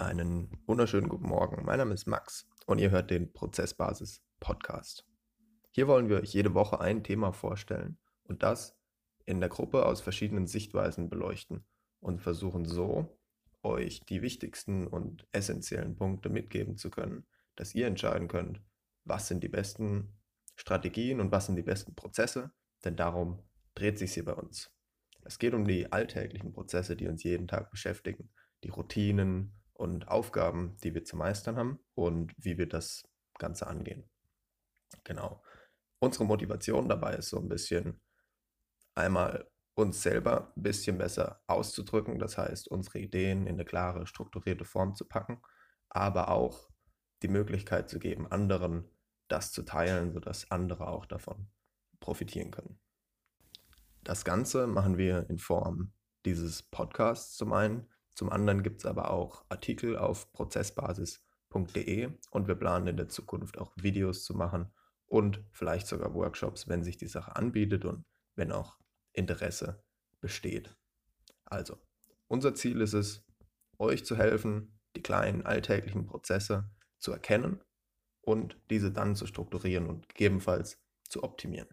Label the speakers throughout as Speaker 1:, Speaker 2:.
Speaker 1: Einen wunderschönen guten Morgen. Mein Name ist Max und ihr hört den Prozessbasis Podcast. Hier wollen wir euch jede Woche ein Thema vorstellen und das in der Gruppe aus verschiedenen Sichtweisen beleuchten und versuchen so, euch die wichtigsten und essentiellen Punkte mitgeben zu können, dass ihr entscheiden könnt, was sind die besten Strategien und was sind die besten Prozesse, denn darum dreht sich hier bei uns. Es geht um die alltäglichen Prozesse, die uns jeden Tag beschäftigen, die Routinen und Aufgaben, die wir zu meistern haben und wie wir das Ganze angehen. Genau. Unsere Motivation dabei ist so ein bisschen einmal uns selber ein bisschen besser auszudrücken, das heißt unsere Ideen in eine klare, strukturierte Form zu packen, aber auch die Möglichkeit zu geben, anderen das zu teilen, sodass andere auch davon profitieren können. Das Ganze machen wir in Form dieses Podcasts zum einen. Zum anderen gibt es aber auch Artikel auf prozessbasis.de und wir planen in der Zukunft auch Videos zu machen und vielleicht sogar Workshops, wenn sich die Sache anbietet und wenn auch Interesse besteht. Also, unser Ziel ist es, euch zu helfen, die kleinen alltäglichen Prozesse zu erkennen und diese dann zu strukturieren und gegebenenfalls zu optimieren.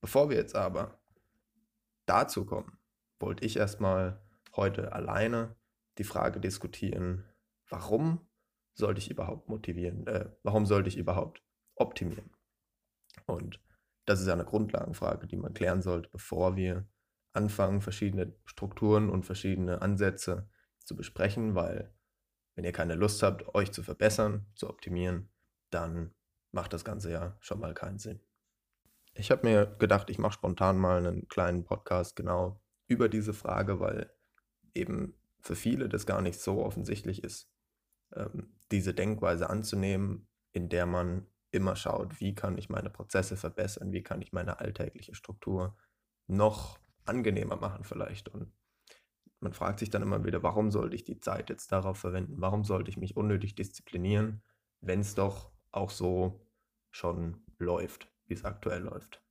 Speaker 1: Bevor wir jetzt aber dazu kommen, wollte ich erstmal heute alleine die Frage diskutieren, warum sollte ich überhaupt motivieren, äh, warum sollte ich überhaupt optimieren? Und das ist eine Grundlagenfrage, die man klären sollte, bevor wir anfangen, verschiedene Strukturen und verschiedene Ansätze zu besprechen, weil wenn ihr keine Lust habt, euch zu verbessern, zu optimieren, dann macht das Ganze ja schon mal keinen Sinn. Ich habe mir gedacht, ich mache spontan mal einen kleinen Podcast genau über diese Frage, weil eben für viele das gar nicht so offensichtlich ist, ähm, diese Denkweise anzunehmen, in der man immer schaut, wie kann ich meine Prozesse verbessern, wie kann ich meine alltägliche Struktur noch angenehmer machen vielleicht. Und man fragt sich dann immer wieder, warum sollte ich die Zeit jetzt darauf verwenden? Warum sollte ich mich unnötig disziplinieren, wenn es doch auch so schon läuft, wie es aktuell läuft.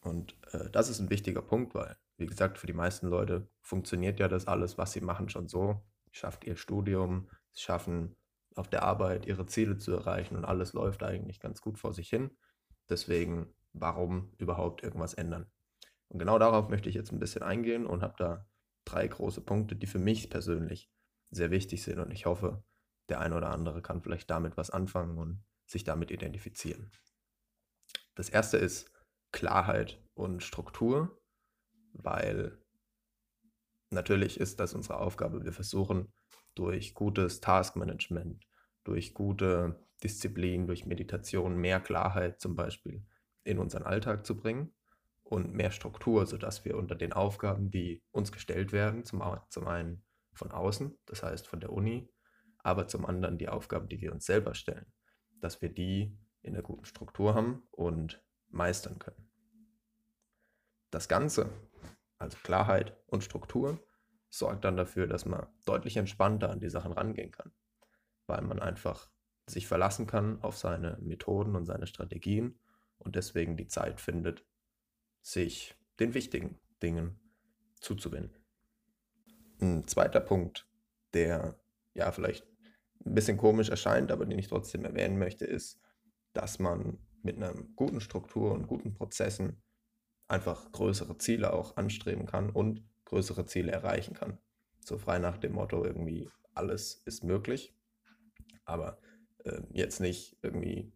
Speaker 1: Und äh, das ist ein wichtiger Punkt, weil, wie gesagt, für die meisten Leute funktioniert ja das alles, was sie machen, schon so. Schafft ihr Studium, schaffen auf der Arbeit ihre Ziele zu erreichen und alles läuft eigentlich ganz gut vor sich hin. Deswegen, warum überhaupt irgendwas ändern? Und genau darauf möchte ich jetzt ein bisschen eingehen und habe da drei große Punkte, die für mich persönlich sehr wichtig sind. Und ich hoffe, der eine oder andere kann vielleicht damit was anfangen und sich damit identifizieren. Das erste ist Klarheit und Struktur, weil natürlich ist das unsere Aufgabe. Wir versuchen durch gutes Taskmanagement, durch gute Disziplin, durch Meditation mehr Klarheit zum Beispiel in unseren Alltag zu bringen und mehr Struktur, sodass wir unter den Aufgaben, die uns gestellt werden, zum, zum einen von außen, das heißt von der Uni, aber zum anderen die Aufgaben, die wir uns selber stellen, dass wir die in der guten Struktur haben und meistern können. Das Ganze, also Klarheit und Struktur, sorgt dann dafür, dass man deutlich entspannter an die Sachen rangehen kann, weil man einfach sich verlassen kann auf seine Methoden und seine Strategien und deswegen die Zeit findet, sich den wichtigen Dingen zuzuwenden. Ein zweiter Punkt, der ja vielleicht ein bisschen komisch erscheint, aber den ich trotzdem erwähnen möchte, ist, dass man mit einer guten Struktur und guten Prozessen einfach größere Ziele auch anstreben kann und größere Ziele erreichen kann. So frei nach dem Motto irgendwie, alles ist möglich, aber äh, jetzt nicht irgendwie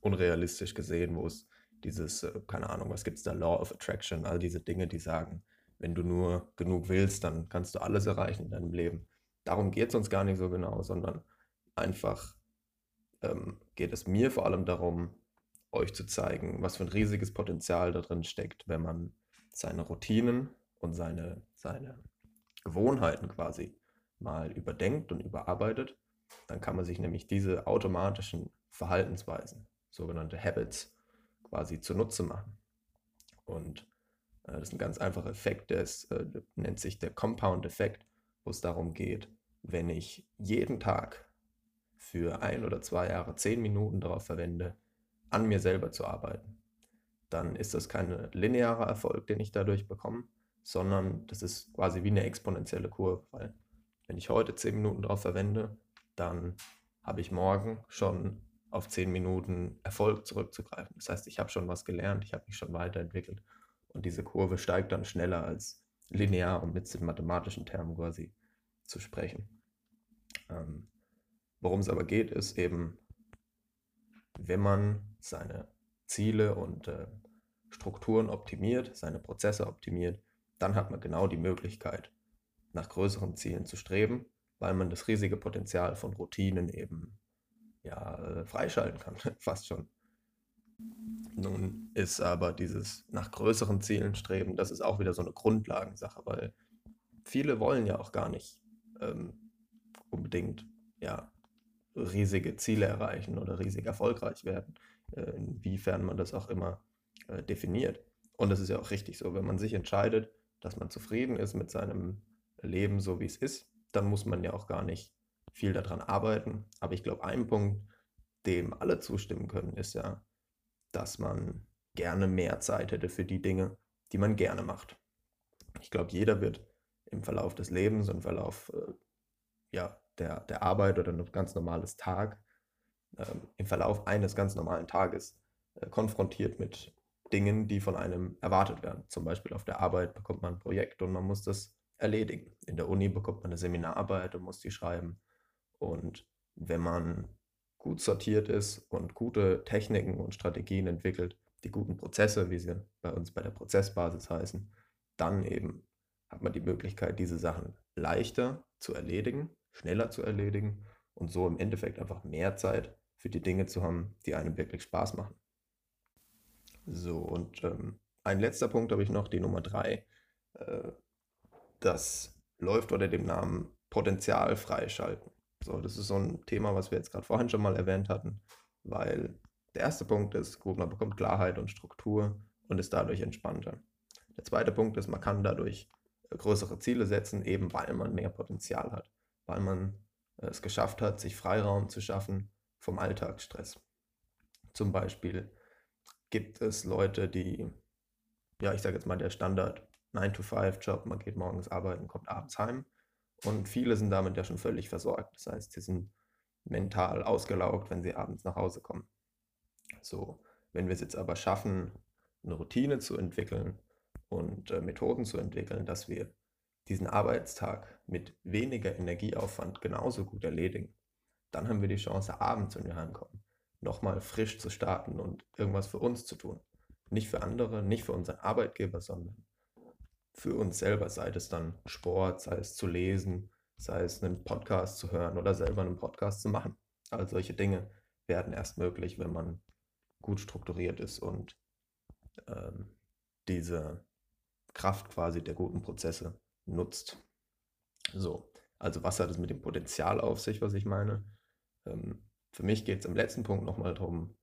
Speaker 1: unrealistisch gesehen, wo es dieses, äh, keine Ahnung, was gibt es da, Law of Attraction, all diese Dinge, die sagen, wenn du nur genug willst, dann kannst du alles erreichen in deinem Leben darum geht es uns gar nicht so genau, sondern einfach ähm, geht es mir vor allem darum, euch zu zeigen, was für ein riesiges Potenzial da drin steckt, wenn man seine Routinen und seine, seine Gewohnheiten quasi mal überdenkt und überarbeitet. Dann kann man sich nämlich diese automatischen Verhaltensweisen, sogenannte Habits, quasi zunutze machen. Und äh, das ist ein ganz einfacher Effekt, der ist, äh, nennt sich der Compound-Effekt, wo es darum geht, wenn ich jeden Tag für ein oder zwei Jahre zehn Minuten darauf verwende, an mir selber zu arbeiten, dann ist das kein linearer Erfolg, den ich dadurch bekomme, sondern das ist quasi wie eine exponentielle Kurve, weil wenn ich heute 10 Minuten darauf verwende, dann habe ich morgen schon auf 10 Minuten Erfolg zurückzugreifen. Das heißt, ich habe schon was gelernt, ich habe mich schon weiterentwickelt und diese Kurve steigt dann schneller als linear, um mit den mathematischen Termen quasi zu sprechen. Ähm, worum es aber geht, ist eben, wenn man seine Ziele und äh, Strukturen optimiert, seine Prozesse optimiert, dann hat man genau die Möglichkeit, nach größeren Zielen zu streben, weil man das riesige Potenzial von Routinen eben ja, äh, freischalten kann, fast schon. Nun ist aber dieses nach größeren Zielen streben, das ist auch wieder so eine Grundlagensache, weil viele wollen ja auch gar nicht ähm, unbedingt ja, riesige Ziele erreichen oder riesig erfolgreich werden, äh, inwiefern man das auch immer äh, definiert. Und das ist ja auch richtig so, wenn man sich entscheidet, dass man zufrieden ist mit seinem Leben so wie es ist, dann muss man ja auch gar nicht viel daran arbeiten. Aber ich glaube, ein Punkt, dem alle zustimmen können, ist ja, dass man gerne mehr Zeit hätte für die Dinge, die man gerne macht. Ich glaube, jeder wird im Verlauf des Lebens und im Verlauf äh, ja, der, der Arbeit oder ein ganz normales Tag, äh, im Verlauf eines ganz normalen Tages äh, konfrontiert mit Dingen, die von einem erwartet werden. Zum Beispiel auf der Arbeit bekommt man ein Projekt und man muss das erledigen. In der Uni bekommt man eine Seminararbeit und muss die schreiben. Und wenn man gut sortiert ist und gute Techniken und Strategien entwickelt, die guten Prozesse, wie sie bei uns bei der Prozessbasis heißen, dann eben hat man die Möglichkeit, diese Sachen leichter zu erledigen, schneller zu erledigen und so im Endeffekt einfach mehr Zeit für die Dinge zu haben, die einem wirklich Spaß machen. So, und ähm, ein letzter Punkt habe ich noch, die Nummer drei. Äh, das läuft unter dem Namen Potenzial freischalten. So, das ist so ein Thema, was wir jetzt gerade vorhin schon mal erwähnt hatten, weil der erste Punkt ist, gut, man bekommt Klarheit und Struktur und ist dadurch entspannter. Der zweite Punkt ist, man kann dadurch größere Ziele setzen, eben weil man mehr Potenzial hat, weil man äh, es geschafft hat, sich Freiraum zu schaffen vom Alltagsstress. Zum Beispiel gibt es Leute, die, ja, ich sage jetzt mal der Standard 9-to-5-Job, man geht morgens arbeiten, kommt abends heim. Und viele sind damit ja schon völlig versorgt. Das heißt, sie sind mental ausgelaugt, wenn sie abends nach Hause kommen. So, wenn wir es jetzt aber schaffen, eine Routine zu entwickeln und äh, Methoden zu entwickeln, dass wir diesen Arbeitstag mit weniger Energieaufwand genauso gut erledigen, dann haben wir die Chance, abends, wenn wir heimkommen, nochmal frisch zu starten und irgendwas für uns zu tun. Nicht für andere, nicht für unseren Arbeitgeber, sondern für uns selber, sei es dann Sport, sei es zu lesen, sei es einen Podcast zu hören oder selber einen Podcast zu machen. All solche Dinge werden erst möglich, wenn man gut strukturiert ist und ähm, diese Kraft quasi der guten Prozesse nutzt. So, also was hat es mit dem Potenzial auf sich, was ich meine? Ähm, für mich geht es im letzten Punkt nochmal darum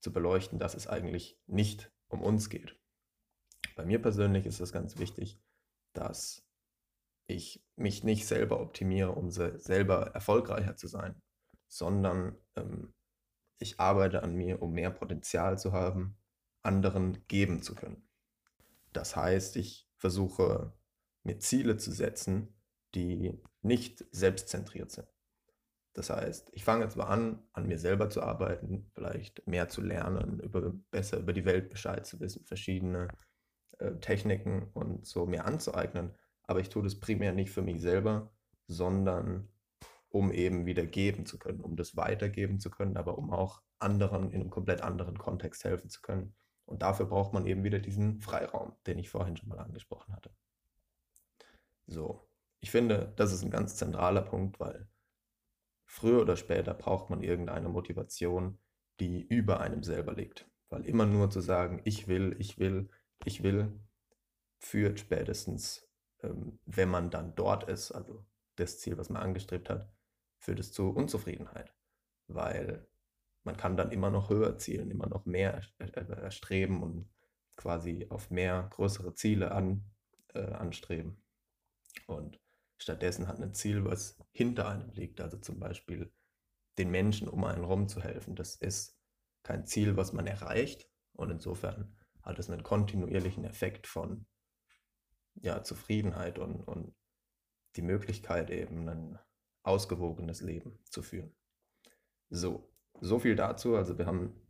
Speaker 1: zu beleuchten, dass es eigentlich nicht um uns geht. Bei mir persönlich ist es ganz wichtig, dass ich mich nicht selber optimiere, um selber erfolgreicher zu sein, sondern ähm, ich arbeite an mir, um mehr Potenzial zu haben, anderen geben zu können. Das heißt, ich versuche mir Ziele zu setzen, die nicht selbstzentriert sind. Das heißt, ich fange zwar an, an mir selber zu arbeiten, vielleicht mehr zu lernen, über, besser über die Welt Bescheid zu wissen, verschiedene äh, Techniken und so mir anzueignen. Aber ich tue das primär nicht für mich selber, sondern um eben wieder geben zu können, um das weitergeben zu können, aber um auch anderen in einem komplett anderen Kontext helfen zu können. Und dafür braucht man eben wieder diesen Freiraum, den ich vorhin schon mal angesprochen hatte. So, ich finde, das ist ein ganz zentraler Punkt, weil früher oder später braucht man irgendeine Motivation, die über einem selber liegt. Weil immer nur zu sagen, ich will, ich will, ich will, führt spätestens, ähm, wenn man dann dort ist, also das Ziel, was man angestrebt hat, führt es zu Unzufriedenheit. Weil man kann dann immer noch höher zielen, immer noch mehr erstreben und quasi auf mehr größere Ziele an, äh, anstreben. Und stattdessen hat ein Ziel, was hinter einem liegt, also zum Beispiel den Menschen um einen herum zu helfen. Das ist kein Ziel, was man erreicht und insofern hat es einen kontinuierlichen Effekt von ja, Zufriedenheit und, und die Möglichkeit, eben ein ausgewogenes Leben zu führen. So, so viel dazu. Also wir haben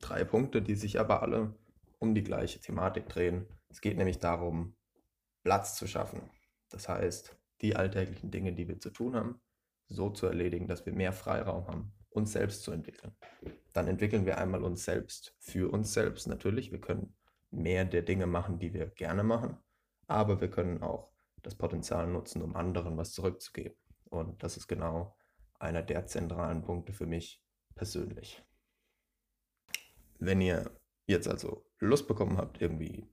Speaker 1: drei Punkte, die sich aber alle um die gleiche Thematik drehen. Es geht nämlich darum, Platz zu schaffen. Das heißt, die alltäglichen Dinge, die wir zu tun haben, so zu erledigen, dass wir mehr Freiraum haben, uns selbst zu entwickeln. Dann entwickeln wir einmal uns selbst für uns selbst natürlich. Wir können mehr der Dinge machen, die wir gerne machen, aber wir können auch das Potenzial nutzen, um anderen was zurückzugeben. Und das ist genau einer der zentralen Punkte für mich persönlich. Wenn ihr jetzt also Lust bekommen habt, irgendwie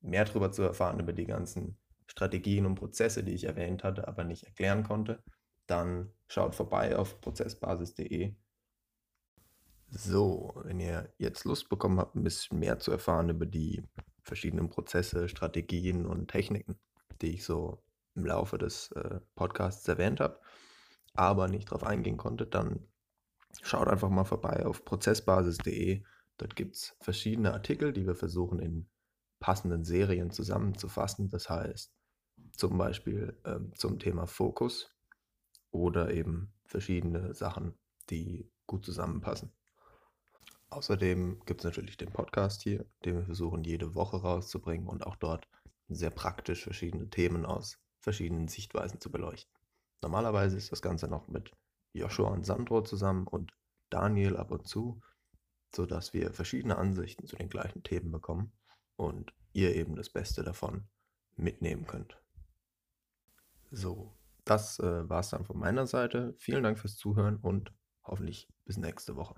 Speaker 1: mehr darüber zu erfahren, über die ganzen Strategien und Prozesse, die ich erwähnt hatte, aber nicht erklären konnte, dann schaut vorbei auf prozessbasis.de. So, wenn ihr jetzt Lust bekommen habt, ein bisschen mehr zu erfahren über die verschiedenen Prozesse, Strategien und Techniken, die ich so im Laufe des äh, Podcasts erwähnt habe, aber nicht darauf eingehen konnte, dann schaut einfach mal vorbei auf prozessbasis.de. Dort gibt es verschiedene Artikel, die wir versuchen in passenden Serien zusammenzufassen. Das heißt zum Beispiel ähm, zum Thema Fokus oder eben verschiedene Sachen, die gut zusammenpassen. Außerdem gibt es natürlich den Podcast hier, den wir versuchen jede Woche rauszubringen und auch dort sehr praktisch verschiedene Themen aus verschiedenen Sichtweisen zu beleuchten. Normalerweise ist das Ganze noch mit Joshua und Sandro zusammen und Daniel ab und zu, sodass wir verschiedene Ansichten zu den gleichen Themen bekommen und ihr eben das Beste davon mitnehmen könnt. So, das äh, war es dann von meiner Seite. Vielen Dank fürs Zuhören und hoffentlich bis nächste Woche.